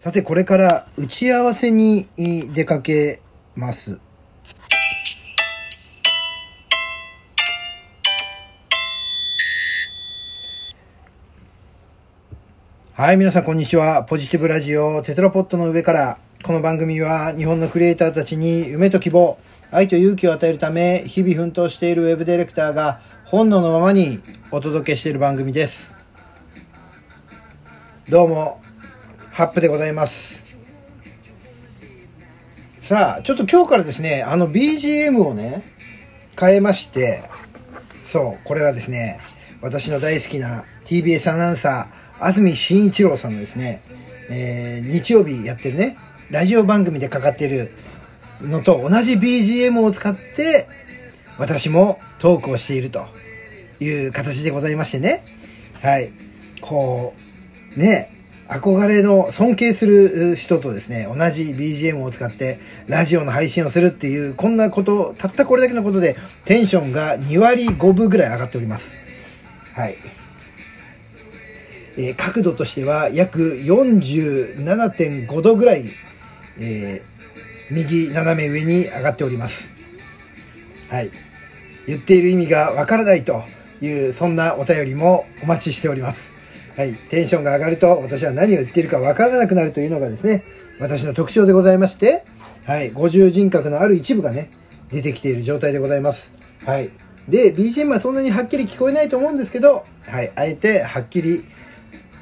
さて、これから打ち合わせに出かけます。はい、皆さんこんにちは。ポジティブラジオテトラポットの上から。この番組は日本のクリエイターたちに夢と希望、愛と勇気を与えるため、日々奮闘しているウェブディレクターが本能のままにお届けしている番組です。どうも、ハップでございます。さあ、ちょっと今日からですね、あの BGM をね、変えまして、そう、これはですね、私の大好きな TBS アナウンサー、安住紳一郎さんのですね、えー日曜日やってるね、ラジオ番組でかかってるのと同じ BGM を使って、私もトークをしているという形でございましてね。はい。こう、ね、憧れの尊敬する人とですね、同じ BGM を使ってラジオの配信をするっていう、こんなこと、たったこれだけのことでテンションが2割5分ぐらい上がっております。はい。えー角度としては約47.5度ぐらい、えー右斜め上に上がっております。はい。言っている意味がわからないという、そんなお便りもお待ちしております。はい。テンションが上がると、私は何を言っているかわからなくなるというのがですね、私の特徴でございまして、はい。五重人格のある一部がね、出てきている状態でございます。はい。で、BGM はそんなにはっきり聞こえないと思うんですけど、はい。あえてはっきり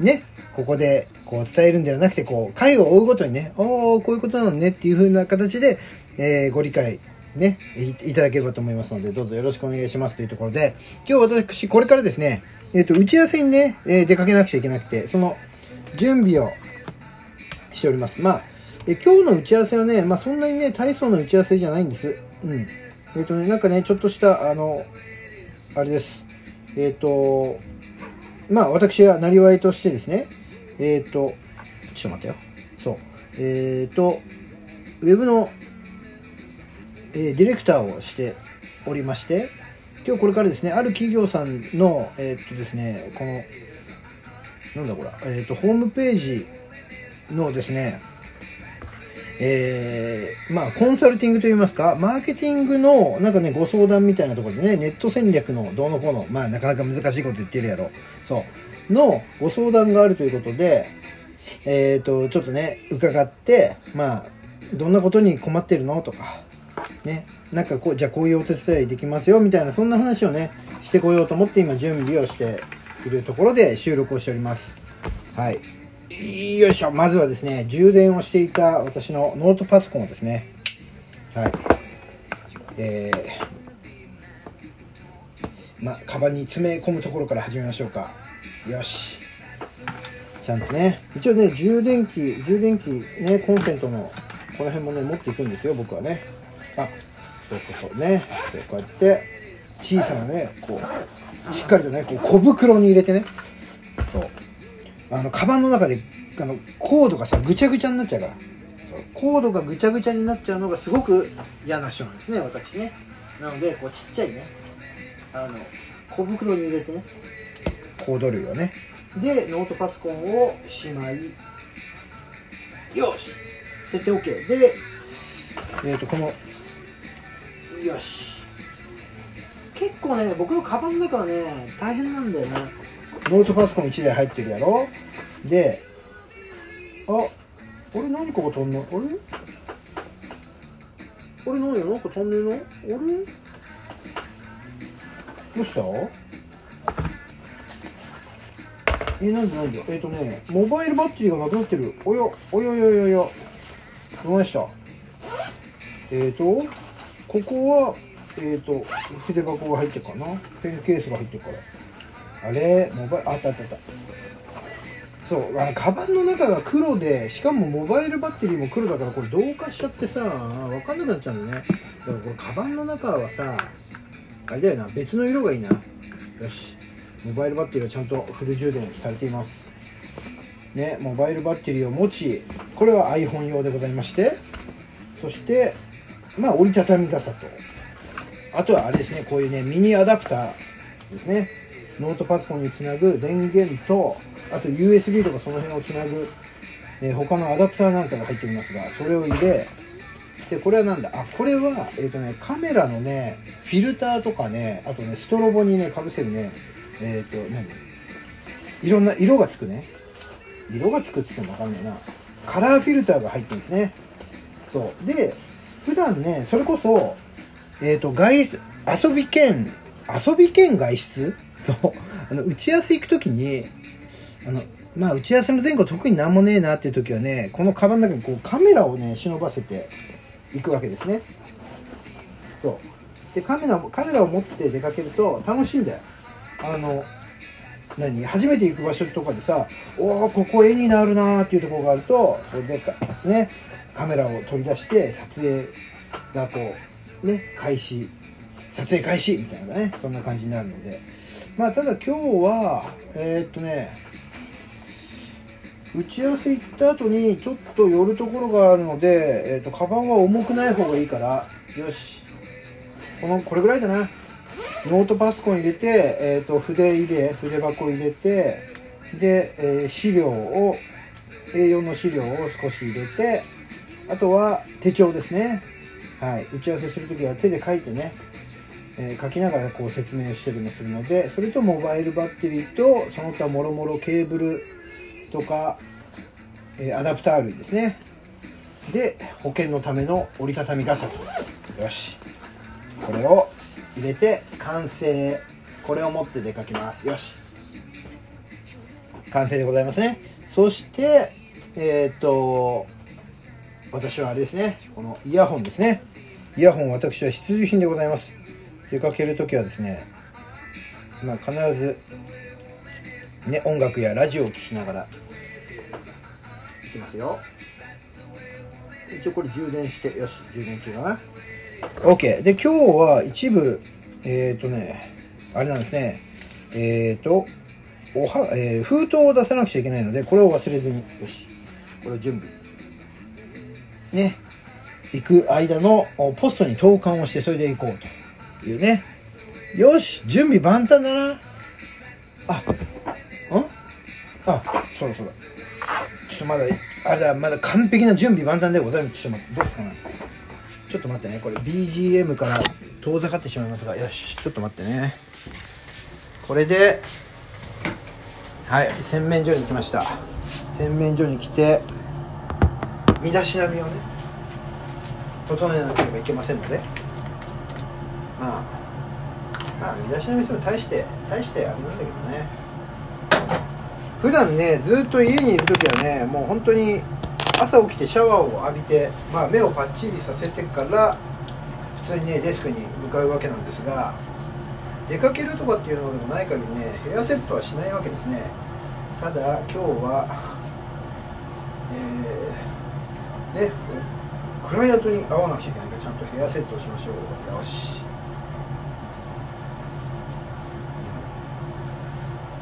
ね、ここでこう伝えるんではなくて、こう、回を追うごとにね、おー、こういうことなのねっていう風な形で、えーご理解ね、いただければと思いますので、どうぞよろしくお願いしますというところで、今日私、これからですね、えっ、と、打ち合わせにね、えー出かけなくちゃいけなくて、その、準備をしております。まあ、え今日の打ち合わせはね、まあそんなにね、大層な打ち合わせじゃないんです。うん。えっ、とね、なんかね、ちょっとした、あの、あれです。えっ、と、まあ私はなりわいとしてですね、えっ、と、ちょっと待ってよ。そう。えっ、と、ウェブの、えーディレクターをしておりまして、今日これからですね、ある企業さんの、えっ、とですね、この、なんだこれ、えっ、と、ホームページのですね、えーまあ、コンサルティングといいますか、マーケティングの、なんかね、ご相談みたいなところでね、ネット戦略のどうのこうの、まあ、なかなか難しいこと言ってるやろ。そう。のご相談があるということで、えっ、と、ちょっとね、伺って、まあ、どんなことに困ってるの？とか、ね、なんかこう、じゃあこういうお手伝いできますよ、みたいな、そんな話をね、してこようと思って今準備をしているところで収録をしております。はい。よいしょ。まずはですね、充電をしていた私のノートパソコンをですね、はい。えー、まあ、カバンに詰め込むところから始めましょうか。よし。ちゃんとね、一応ね、充電器、充電器、ね、コンセントの、この辺もね、持っていくんですよ、僕はね。あ、そうそうそうね。でこうやって、小さなね、こう、しっかりとね、こう小袋に入れてね、そう。あの、カバンの中で、あの、コードがさ、ぐちゃぐちゃになっちゃうから。コードがぐちゃぐちゃになっちゃうのがすごく嫌な人なんですね、私ね。なので、こうちっちゃいね、あの、小袋に入れてね、コード類をね。で、ノートパソコンをしまい、よし設定 OK。で、えっ、と、この、よし。結構ね、僕のカバンの中はね、大変なんだよね。ノートパソコン1台入ってるやろ。で、あ、あれ何かが飛んの？あれあれ何やなんか飛んでるの？あれどうした？え、なんでなんで？えっ、とね、モバイルバッテリーがなくなってる。およ、およよよよ。どうでした？えっ、と、ここは、えっ、と、筆箱が入ってるかな？ペンケースが入ってるから。あれ？モバイル、あったあったあった。そう、あの、カバンの中が黒で、しかもモバイルバッテリーも黒だから、これ同化しちゃってさ、わかんなくなっちゃうんだよね。だからこれ、カバンの中はさ、あれだよな、別の色がいいな。よし。モバイルバッテリーはちゃんとフル充電されています。ね、モバイルバッテリーを持ち、これは iPhone 用でございまして、そして、まあ、折りたたみ傘と、あとはあれですね、こういうね、ミニアダプターですね。ノートパソコンにつなぐ電源と、あと USB とかその辺をつなぐえー他のアダプターなんかが入っておりますがそれを入れでこれはなんだ？あこれは、えーとね、カメラのねフィルターとかねあとねストロボにねかぶせるねえっ、と何？いろんな色がつくね。色がつくって言ってもわかんないな。カラーフィルターが入ってるんですね。そう。で普段ねそれこそえっ、と外出遊び兼遊び兼外出？そう。あの打ち合わせ行く時にあのまあ打ち合わせの前後特になんもねえなっていう時はねこのカバンの中にこうカメラをね忍ばせていくわけですね。そう。でカメラカメラを持って出かけると楽しいんだよ。あの何？初めて行く場所とかでさおおここ絵になるなーっていうところがあるとそれでかねカメラを取り出して撮影がこうね開始撮影開始みたいなねそんな感じになるので。まあただ今日はえーっとね打ち合わせ行った後にちょっと寄るところがあるので、えー、とカバンは重くない方がいいからよし。このこれぐらいだな。ノートパソコン入れて、えー、と筆入れ筆箱入れてで、えー資料を A4 の資料を少し入れてあとは手帳ですね。はい。打ち合わせするときは手で書いてね。えー書きながらこう説明したりもするのでそれとモバイルバッテリーとその他もろもろケーブルとか、えーアダプター類ですね。で保険のための折りたたみ傘と。よし。これを入れて完成。これを持って出かけます。よし。完成でございますね。そしてえっ、と私はあれですねこのイヤホンですね。イヤホン私は必需品でございます。出かけるときはですねまあ必ずね音楽やラジオを聴きながらいきますよ。一応これ充電してよし充電中だな。OK で今日は一部えっ、とねあれなんですね。えっ、とおは、えー封筒を出さなくちゃいけないのでこれを忘れずに。よし。これを準備。ね行く間のポストに投函をしてそれで行こうというね。よし準備万端だな。あん？あそうだそうだちょっとまだあれだまだ完璧な準備万端でございます。ちょっと待ってどうすかな。ちょっと待ってねこれ BGM から遠ざかってしまいますが。よしちょっと待ってね。これではい洗面所に来ました。洗面所に来て身だしなみをね整えなければいけませんので。まあまあ身だしなみする大して大してあれなんだけどね。普段ねずっと家にいる時はねもう本当に朝起きてシャワーを浴びて、まあ、目をパッチリさせてから普通にねデスクに向かうわけなんですが出かけるとかっていうのでもない限りねヘアセットはしないわけですね。ただ今日はえー、ねクライアントに会わなくちゃいけないからちゃんとヘアセットしましょう。よし。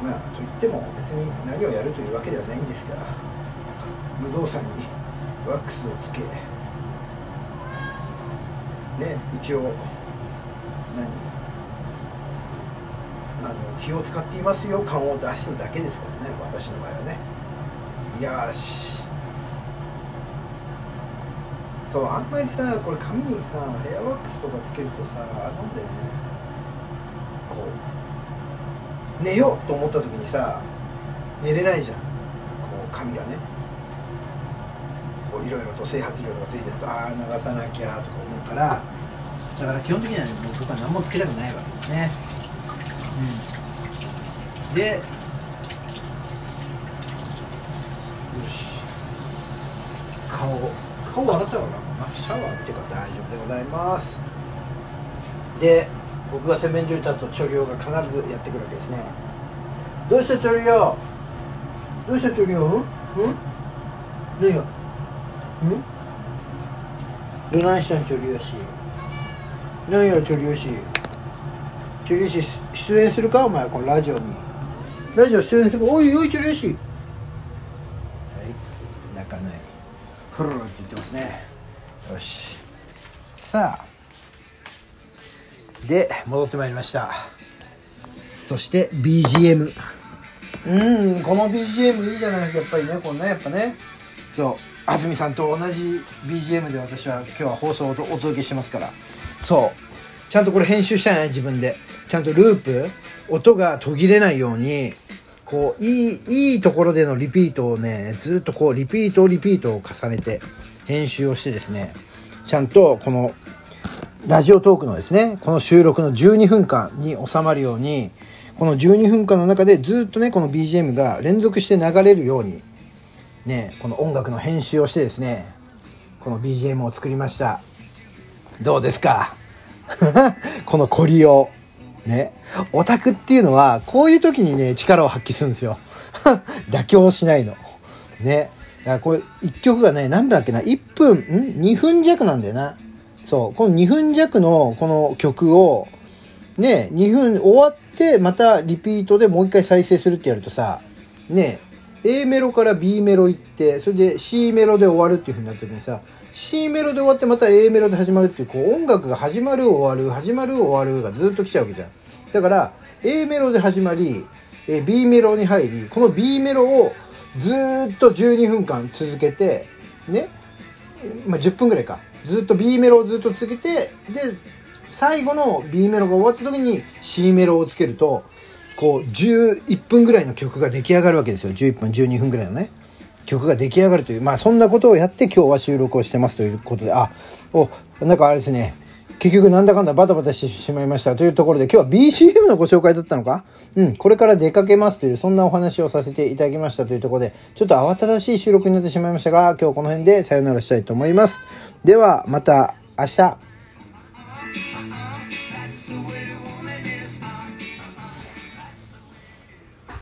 まあといっても別に何をやるというわけではないんですが無造作にワックスをつけね一応何あの気を使っていますよ感を出すだけですからね私の場合はね。よし。そうあんまりさこれ髪にさヘアワックスとかつけるとさあれなんだよね。こう寝ようと思った時にさ寝れないじゃん。こう髪がね。こういろいろと整髪料とかついてるとああ流さなきゃとか思うからだから基本的にはね僕は何もつけたくないわけですね。うん。でよし。顔顔洗ったのかなシャワー浴びてから大丈夫でございます。で僕が洗面所に立つとチョリオが必ずやってくるわけですね。どうしたチョリオどうしたチョリオん？ん？何が？ん？どないしたんチョリオし？何やチョリオし？チョリオし出演するか？お前このラジオに。ラジオ出演するか？おいおいチョリオし。はい。泣かないフルルって言ってますね。よし。さあ。で戻ってまいりました。そして BGM うんこの BGM いいじゃないですかやっぱりねこのねやっぱね。そう。安住さんと同じ BGM で私は今日は放送をお届けしてますから。そう。ちゃんとこれ編集したんやね自分で。ちゃんとループ音が途切れないようにこういいいいところでのリピートをねずっとこうリピートリピートを重ねて編集をしてですねちゃんとこのラジオトークのですねこの収録の12分間に収まるようにこの12分間の中でずっとねこの BGM が連続して流れるようにねこの音楽の編集をしてですねこの BGM を作りました。どうですか？この凝りをねオタクっていうのはこういう時にね力を発揮するんですよ。妥協しないの。ね。だからこれ1曲がね何分だっけな1分ん？2分弱なんだよな。そうこの2分弱のこの曲をね2分終わってまたリピートでもう一回再生するってやるとさね A メロから B メロ行ってそれで C メロで終わるっていう風になった時にさ C メロで終わってまた A メロで始まるっていうこう音楽が始まる終わる始まる終わるがずっと来ちゃうわけじゃん。だから A メロで始まりえ B メロに入りこの B メロをずっと12分間続けてね、まあ、10分ぐらいか。ずっと B メロをずっと続けてで最後の B メロが終わった時に C メロをつけるとこう11分ぐらいの曲が出来上がるわけですよ。11分12分ぐらいのね。曲が出来上がるというまあそんなことをやって今日は収録をしてますということであおなんかあれですね。結局なんだかんだバタバタしてしまいましたというところで今日は BCM のご紹介だったのか？うん、これから出かけますというそんなお話をさせていただきましたというところでちょっと慌ただしい収録になってしまいましたが今日この辺でさよならしたいと思います。ではまた明日。